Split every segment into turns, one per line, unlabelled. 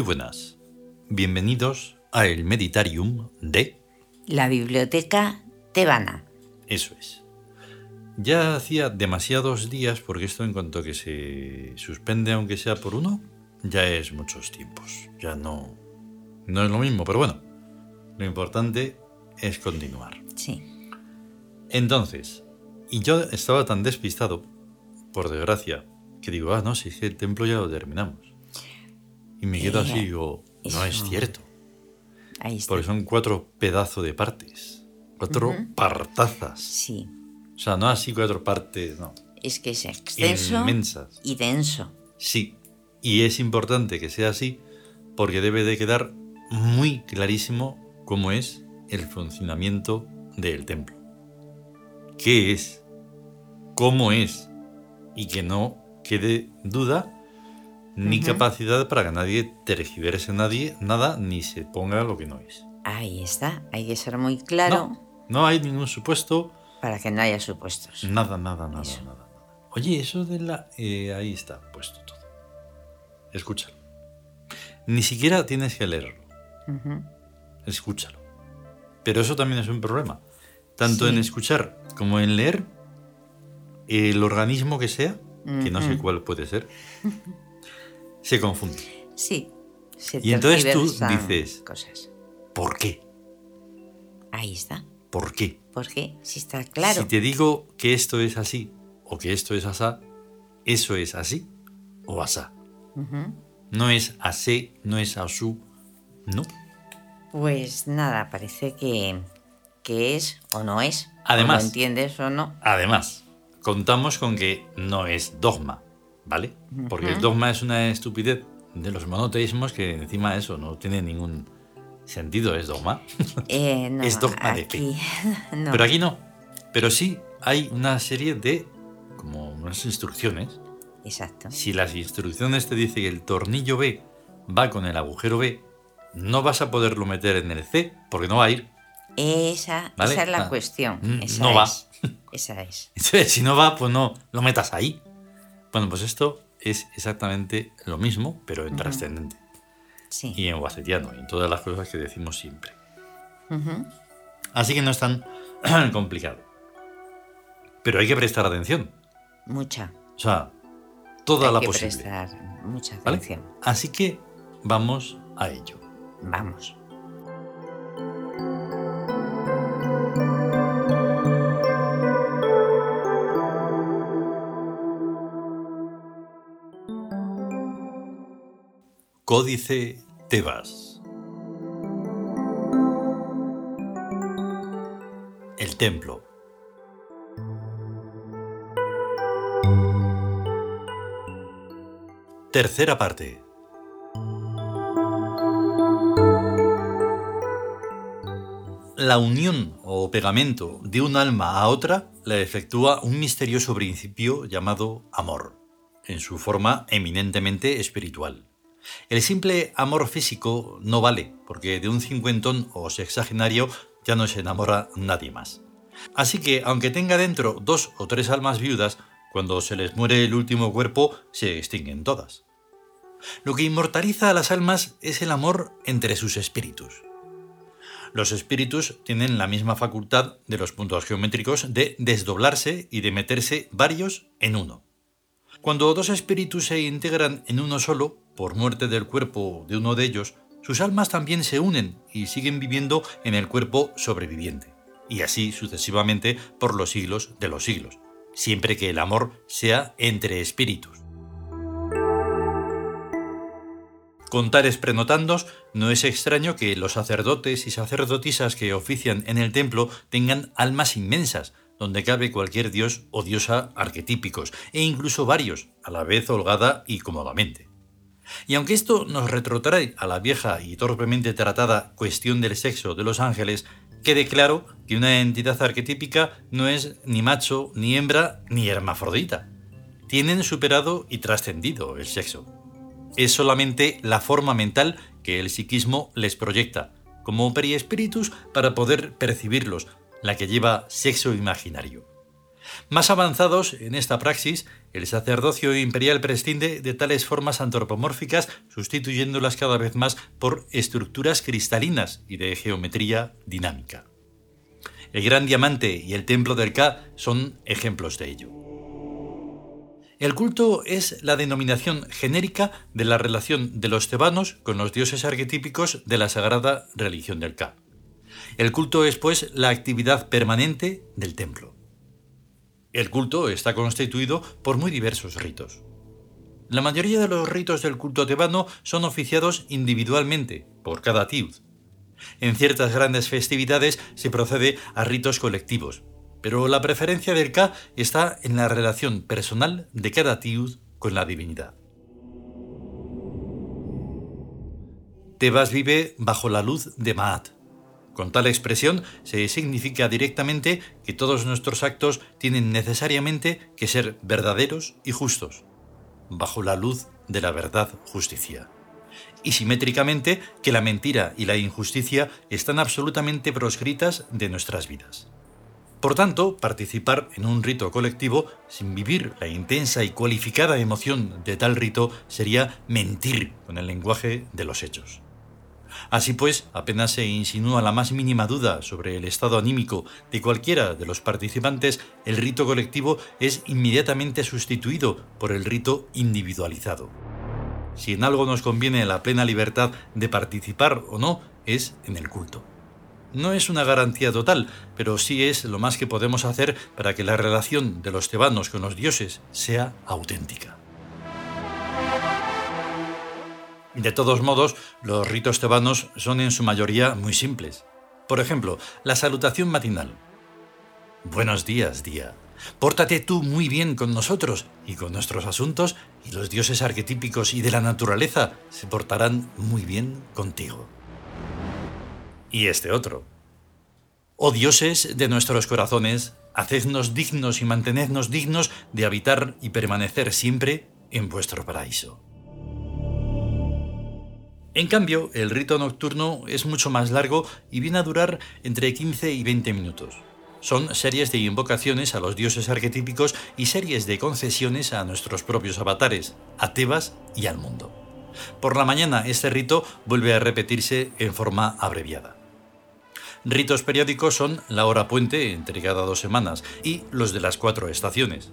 Muy buenas. Bienvenidos a el Meditarium de...
La biblioteca tebana.
Eso es. Ya hacía demasiados días, porque esto en cuanto que se suspende, aunque sea por uno, ya es muchos tiempos. Ya no, no es lo mismo, pero bueno, lo importante es continuar.
Sí.
Entonces, y yo estaba tan despistado, por desgracia, que digo, ah, no, si es que el templo ya lo terminamos. Y me quedo así,
Eh,
digo, no es cierto.
Ahí está.
Porque son cuatro pedazos de partes. Cuatro partazas.
Sí.
O sea, no así cuatro partes, no.
Es que es extenso
Inmensas.
y denso.
Sí. Y es importante que sea así porque debe de quedar muy clarísimo cómo es el funcionamiento del templo. ¿Qué es? ¿Cómo es? Y que no quede duda ni capacidad para que nadie tergiverse nadie, nada ni se ponga lo que no es.
Ahí está. Hay que ser muy claro
No, no hay ningún supuesto,
para que no haya supuestos.
nada, nada, nada,
Eso.
nada, nada. Oye, eso de la... eh, ahí está, puesto todo. Escúchalo. Ni siquiera tienes que leerlo, escúchalo. Pero eso también es un problema. Tanto en escuchar como en leer, el organismo que sea, que no sé cuál puede ser, se confunde.
Sí. Se
Y entonces tú dices-
Cosas.
¿Por qué?
Ahí está.
¿Por qué?
Porque si está claro.
Si te digo que esto es así o que esto es asá, eso es así o asá. No es así, no es asú, no.
Pues nada, parece que, que es o no es. O
Además-
lo entiendes o no.
Además, contamos con que no es dogma, ¿vale? Porque el
Ujú.
dogma es una estupidez de los monoteísmos que encima eso no tiene ningún sentido, es dogma.
Eh, no,
Es dogma de fe.
aquí, no.
Pero aquí no. Pero sí hay una serie de como unas instrucciones.
Exacto.
Si las instrucciones te dicen que el tornillo B va con el agujero B, no vas a poderlo meter en el C porque no va a ir.
Esa,
¿Vale?
esa es la
Ah,
cuestión.
mm,
Esa
no va.
es. Esa es.
Entonces, si no va, pues no lo metas ahí. Bueno, pues esto es exactamente lo mismo, pero en trascendente.
Sí.
Y en guacetiano, y en todas las cosas que decimos siempre. Así que no es tan complicado. Pero hay que prestar atención.
Mucha.
O sea, toda
Hay
la
que
posible.
prestar mucha
¿vale?
atención.
Así que vamos a ello.
Vamos.
Códice Tebas. El templo. Tercera parte. La unión o pegamento de un alma a otra la efectúa un misterioso principio llamado amor, en su forma eminentemente espiritual. El simple amor físico no vale, porque de un cincuentón o sexagenario ya no se enamora nadie más. Así que, aunque tenga dentro dos o tres almas viudas, cuando se les muere el último cuerpo, se extinguen todas. Lo que inmortaliza a las almas es el amor entre sus espíritus. Los espíritus tienen la misma facultad de los puntos geométricos de desdoblarse y de meterse varios en uno. Cuando dos espíritus se integran en uno solo, por muerte del cuerpo de uno de ellos, sus almas también se unen y siguen viviendo en el cuerpo sobreviviente, y así sucesivamente por los siglos de los siglos, siempre que el amor sea entre espíritus. Con tales prenotandos, no es extraño que los sacerdotes y sacerdotisas que ofician en el templo tengan almas inmensas, donde cabe cualquier dios o diosa arquetípicos, e incluso varios, a la vez holgada y cómodamente. Y aunque esto nos retrotrae a la vieja y torpemente tratada cuestión del sexo de los ángeles, quede claro que una entidad arquetípica no es ni macho, ni hembra, ni hermafrodita. Tienen superado y trascendido el sexo. Es solamente la forma mental que el psiquismo les proyecta, como periespíritus para poder percibirlos, la que lleva sexo imaginario. Más avanzados en esta praxis, el sacerdocio imperial prescinde de tales formas antropomórficas, sustituyéndolas cada vez más por estructuras cristalinas y de geometría dinámica. El gran diamante y el templo del Ka son ejemplos de ello. El culto es la denominación genérica de la relación de los tebanos con los dioses arquetípicos de la sagrada religión del Ka. El culto es, pues, la actividad permanente del templo. El culto está constituido por muy diversos ritos. La mayoría de los ritos del culto tebano son oficiados individualmente, por cada tiud. En ciertas grandes festividades se procede a ritos colectivos, pero la preferencia del Ka está en la relación personal de cada tiud con la divinidad. Tebas vive bajo la luz de Maat. Con tal expresión se significa directamente que todos nuestros actos tienen necesariamente que ser verdaderos y justos, bajo la luz de la verdad justicia. Y simétricamente que la mentira y la injusticia están absolutamente proscritas de nuestras vidas. Por tanto, participar en un rito colectivo sin vivir la intensa y cualificada emoción de tal rito sería mentir con el lenguaje de los hechos. Así pues, apenas se insinúa la más mínima duda sobre el estado anímico de cualquiera de los participantes, el rito colectivo es inmediatamente sustituido por el rito individualizado. Si en algo nos conviene la plena libertad de participar o no, es en el culto. No es una garantía total, pero sí es lo más que podemos hacer para que la relación de los tebanos con los dioses sea auténtica. De todos modos, los ritos tebanos son en su mayoría muy simples. Por ejemplo, la salutación matinal. Buenos días, día. Pórtate tú muy bien con nosotros y con nuestros asuntos, y los dioses arquetípicos y de la naturaleza se portarán muy bien contigo y este otro. Oh dioses de nuestros corazones, hacednos dignos y mantenednos dignos de habitar y permanecer siempre en vuestro paraíso. En cambio, el rito nocturno es mucho más largo y viene a durar entre 15 y 20 minutos. Son series de invocaciones a los dioses arquetípicos y series de concesiones a nuestros propios avatares, a Tebas y al mundo. Por la mañana este rito vuelve a repetirse en forma abreviada. Ritos periódicos son la hora puente entre cada dos semanas y los de las cuatro estaciones.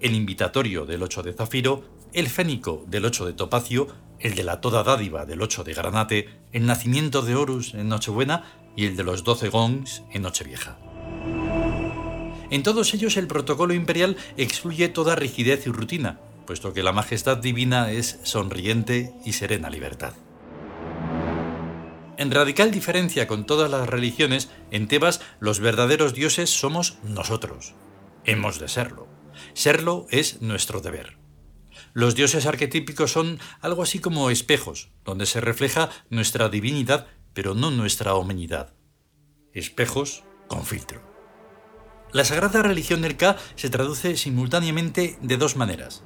El invitatorio del 8 de Zafiro, el fénico del 8 de Topacio, el de la toda dádiva del 8 de Granate, el nacimiento de Horus en Nochebuena y el de los 12 gongs en Nochevieja. En todos ellos el protocolo imperial excluye toda rigidez y rutina, puesto que la majestad divina es sonriente y serena libertad. En radical diferencia con todas las religiones, en Tebas los verdaderos dioses somos nosotros. Hemos de serlo. Serlo es nuestro deber. Los dioses arquetípicos son algo así como espejos, donde se refleja nuestra divinidad, pero no nuestra homenidad. Espejos con filtro. La sagrada religión del Ka se traduce simultáneamente de dos maneras.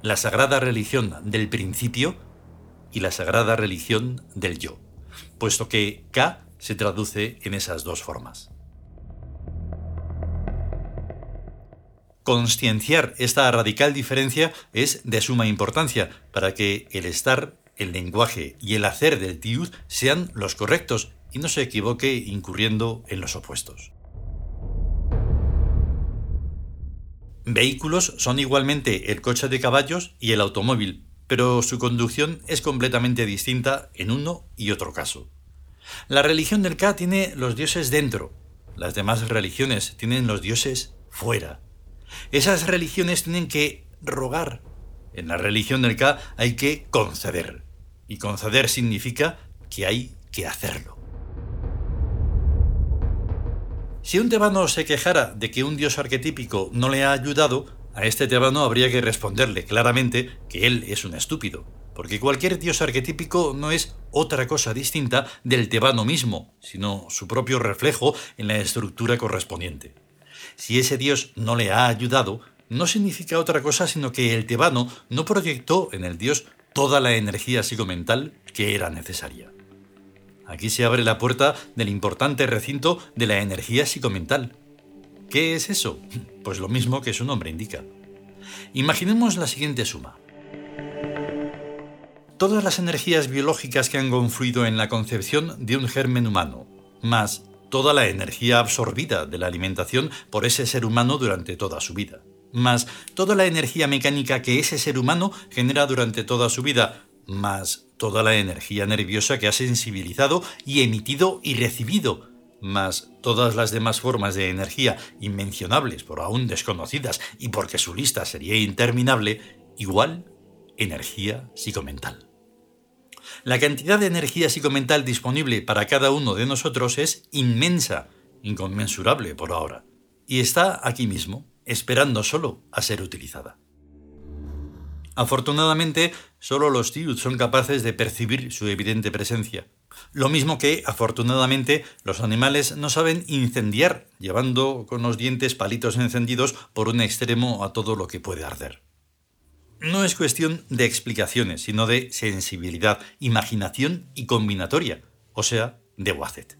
La sagrada religión del principio y la sagrada religión del yo puesto que K se traduce en esas dos formas. Conscienciar esta radical diferencia es de suma importancia para que el estar, el lenguaje y el hacer del tiud sean los correctos y no se equivoque incurriendo en los opuestos. Vehículos son igualmente el coche de caballos y el automóvil, pero su conducción es completamente distinta en uno y otro caso. La religión del Ka tiene los dioses dentro, las demás religiones tienen los dioses fuera. Esas religiones tienen que rogar. En la religión del Ka hay que conceder. Y conceder significa que hay que hacerlo. Si un tebano se quejara de que un dios arquetípico no le ha ayudado, a este tebano habría que responderle claramente que él es un estúpido, porque cualquier dios arquetípico no es otra cosa distinta del tebano mismo, sino su propio reflejo en la estructura correspondiente. Si ese dios no le ha ayudado, no significa otra cosa sino que el tebano no proyectó en el dios toda la energía psicomental que era necesaria. Aquí se abre la puerta del importante recinto de la energía psicomental. ¿Qué es eso? Pues lo mismo que su nombre indica. Imaginemos la siguiente suma. Todas las energías biológicas que han confluido en la concepción de un germen humano, más toda la energía absorbida de la alimentación por ese ser humano durante toda su vida, más toda la energía mecánica que ese ser humano genera durante toda su vida, más toda la energía nerviosa que ha sensibilizado y emitido y recibido, más todas las demás formas de energía inmencionables por aún desconocidas y porque su lista sería interminable, igual energía psicomental. La cantidad de energía psicomental disponible para cada uno de nosotros es inmensa, inconmensurable por ahora, y está aquí mismo, esperando solo a ser utilizada. Afortunadamente, solo los Tiud son capaces de percibir su evidente presencia. Lo mismo que, afortunadamente, los animales no saben incendiar, llevando con los dientes palitos encendidos por un extremo a todo lo que puede arder. No es cuestión de explicaciones, sino de sensibilidad, imaginación y combinatoria, o sea, de Wacet.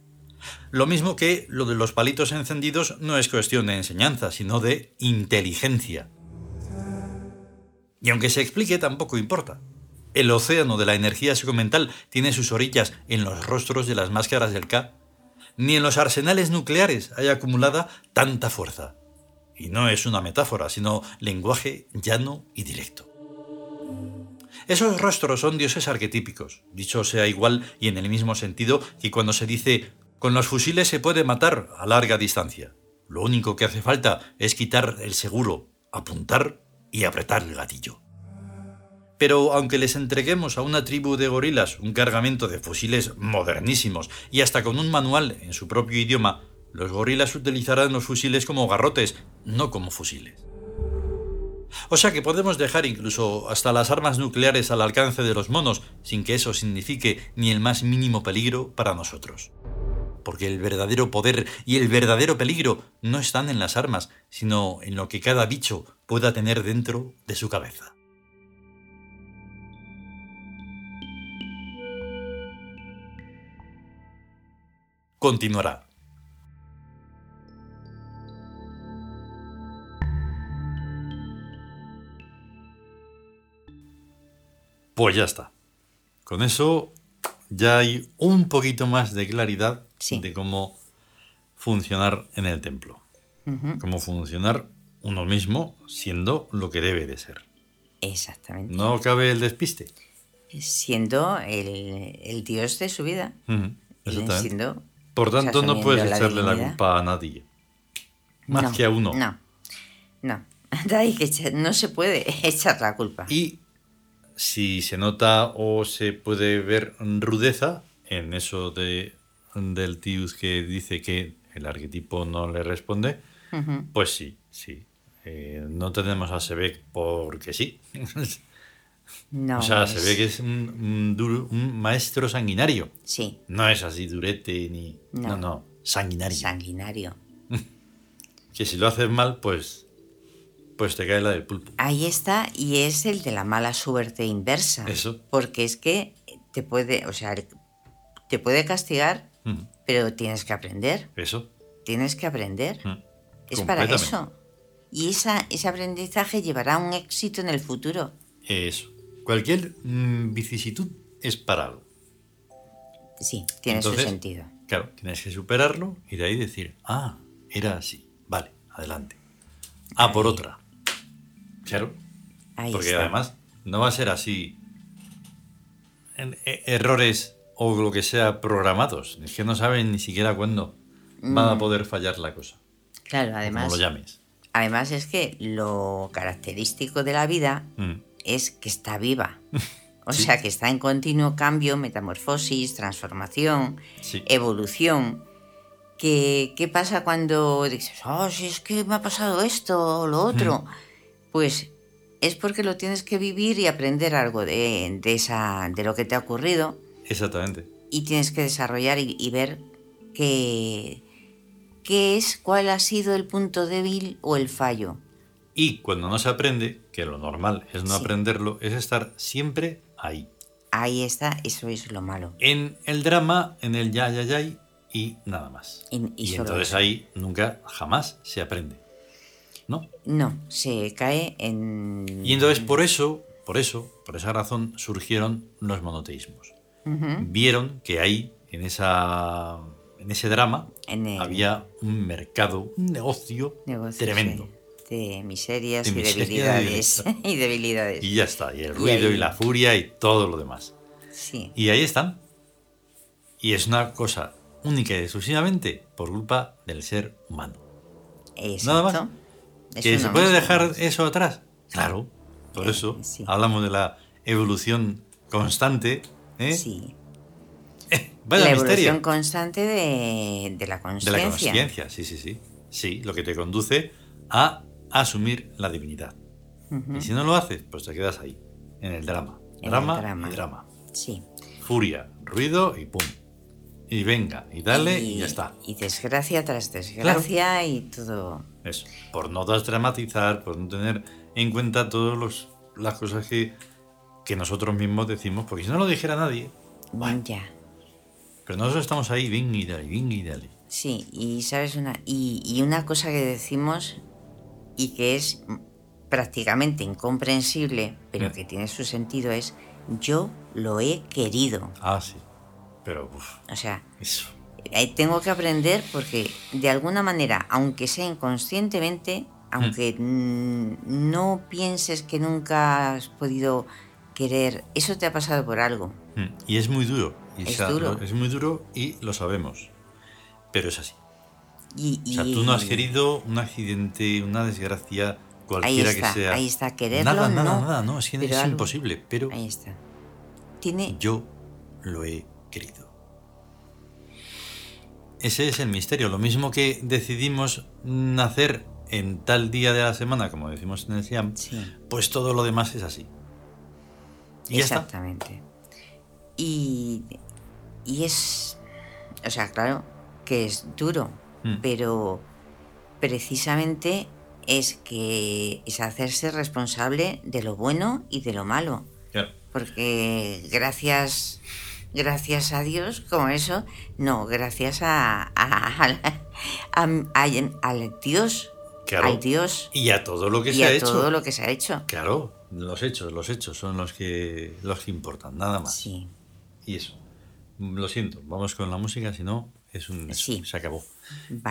Lo mismo que lo de los palitos encendidos no es cuestión de enseñanza, sino de inteligencia. Y aunque se explique, tampoco importa. El océano de la energía psicomental tiene sus orillas en los rostros de las máscaras del K. Ni en los arsenales nucleares hay acumulada tanta fuerza. Y no es una metáfora, sino lenguaje llano y directo. Esos rostros son dioses arquetípicos, dicho sea igual y en el mismo sentido que cuando se dice con los fusiles se puede matar a larga distancia. Lo único que hace falta es quitar el seguro, apuntar y apretar el gatillo. Pero aunque les entreguemos a una tribu de gorilas un cargamento de fusiles modernísimos y hasta con un manual en su propio idioma, los gorilas utilizarán los fusiles como garrotes, no como fusiles. O sea que podemos dejar incluso hasta las armas nucleares al alcance de los monos sin que eso signifique ni el más mínimo peligro para nosotros. Porque el verdadero poder y el verdadero peligro no están en las armas, sino en lo que cada bicho pueda tener dentro de su cabeza. Continuará. Pues ya está. Con eso ya hay un poquito más de claridad de cómo funcionar en el templo. Cómo funcionar uno mismo siendo lo que debe de ser.
Exactamente.
No cabe el despiste.
Siendo el, dios de su vida.
Exactamente. Por tanto, no puedes echarle la culpa a nadie. Más que a uno.
No, no. No se puede echar la culpa.
Y si se nota o se puede ver rudeza en eso de, del Tius que dice que el arquetipo no le responde, pues sí, sí. Eh, no tenemos a Sebek porque sí.
No,
o sea, se ve que es un, un, maestro sanguinario.
Sí.
No es así durete ni... No, no, sanguinario.
Sanguinario.
que si lo haces mal, pues pues te cae la del pulpo.
Ahí está, y es el de la mala suerte inversa.
Eso.
Porque es que te puede, o sea, te puede castigar, pero tienes que aprender.
Eso.
Tienes que aprender. Es para eso. Y esa, ese aprendizaje llevará a un éxito en el futuro.
Eso. Cualquier mm, vicisitud es para algo.
Sí, tiene su sentido.
Claro, tienes que superarlo y de ahí decir, ah, era así. Vale, adelante. Ah, por otra. Claro. Porque además no va a ser así e, errores o lo que sea programados. Es que no saben ni siquiera cuándo va a mm. poder fallar la cosa.
Claro, además.
Como lo llames.
Además es que lo característico de la vida mm. es que está viva. O sea, que está en continuo cambio, metamorfosis, transformación, evolución. ¿Qué, ¿Qué pasa cuando dices, oh, si es que me ha pasado esto o lo otro? Mm pues es porque lo tienes que vivir y aprender algo de, esa, de lo que te ha ocurrido.
Exactamente.
Y tienes que desarrollar y, ver qué, qué es, cuál ha sido el punto débil o el fallo.
Y cuando no se aprende, que lo normal es no aprenderlo, es estar siempre ahí.
Ahí está, eso es lo malo.
En el drama, en el ya, ya, ya, y nada más. Y, entonces ahí nunca, jamás se aprende. ¿No?
No, se cae en...
Y entonces por eso, por eso, por esa razón surgieron los monoteísmos. Vieron que ahí, en, esa, en ese drama, había un mercado, un negocio, tremendo.
De miserias y debilidades. y debilidades.
Y ya está, y el ruido y, la furia y todo lo demás.
Sí.
Y ahí están. Y es una cosa única y exclusivamente por culpa del ser humano. Nada más. ¿Que se puede dejar eso atrás? Claro, por eso hablamos de la evolución constante. ¿eh?
Sí. Eh, la evolución constante de, la conciencia.
De la conciencia, sí, sí, sí. Sí, lo que te conduce a asumir la divinidad. Y si no lo haces, pues te quedas ahí, en el drama. drama, drama. y drama.
Sí.
Furia, ruido y pum y venga, y dale y, ya está.
Y desgracia tras desgracia y todo.
Eso, por no dramatizar, por no tener en cuenta todas las cosas que, que nosotros mismos decimos, porque si no lo dijera nadie.
Bueno, ya.
Pero nosotros estamos ahí, venga y dale, venga y dale.
Sí, y sabes una. Y, y una cosa que decimos y que es prácticamente incomprensible, pero que tiene su sentido, es yo lo he querido.
Ah, sí. Pero,
o sea, tengo que aprender porque de alguna manera, aunque sea inconscientemente, aunque hmm. no pienses que nunca has podido querer, eso te ha pasado por algo.
Hmm. Y es muy duro. es, duro. es muy duro y lo sabemos. Pero es así.
Y,
o sea, tú no has querido un accidente, una desgracia, cualquiera que sea.
Ahí está, quererlo.
Nada, nada, nada, no, es, es imposible. Pero.
Ahí está. Tiene.
Yo lo he querido. Ese es el misterio. Lo mismo que decidimos nacer en tal día de la semana, como decimos en el Siam, pues todo lo demás es así.
Exactamente. Y, y es, o sea, claro que es duro, mm. pero precisamente es que es hacerse responsable de lo bueno y de lo malo. Porque gracias gracias a Dios, como eso, no, gracias a, al Dios. al Dios.
Y a todo lo que se ha hecho.
todo lo que se ha hecho.
Claro, los hechos, los hechos son los que, los que importan, nada más.
Sí.
Y eso. Lo siento, vamos con la música, si no, es un, se acabó.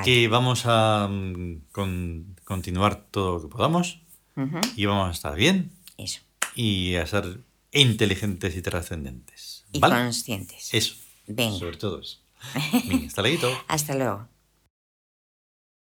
Que vamos a mm, continuar todo lo que podamos y vamos a estar bien.
Eso.
Y a ser inteligentes y trascendentes
y conscientes.
Eso.
Venga.
Sobre todo eso. hasta luego.
hasta luego.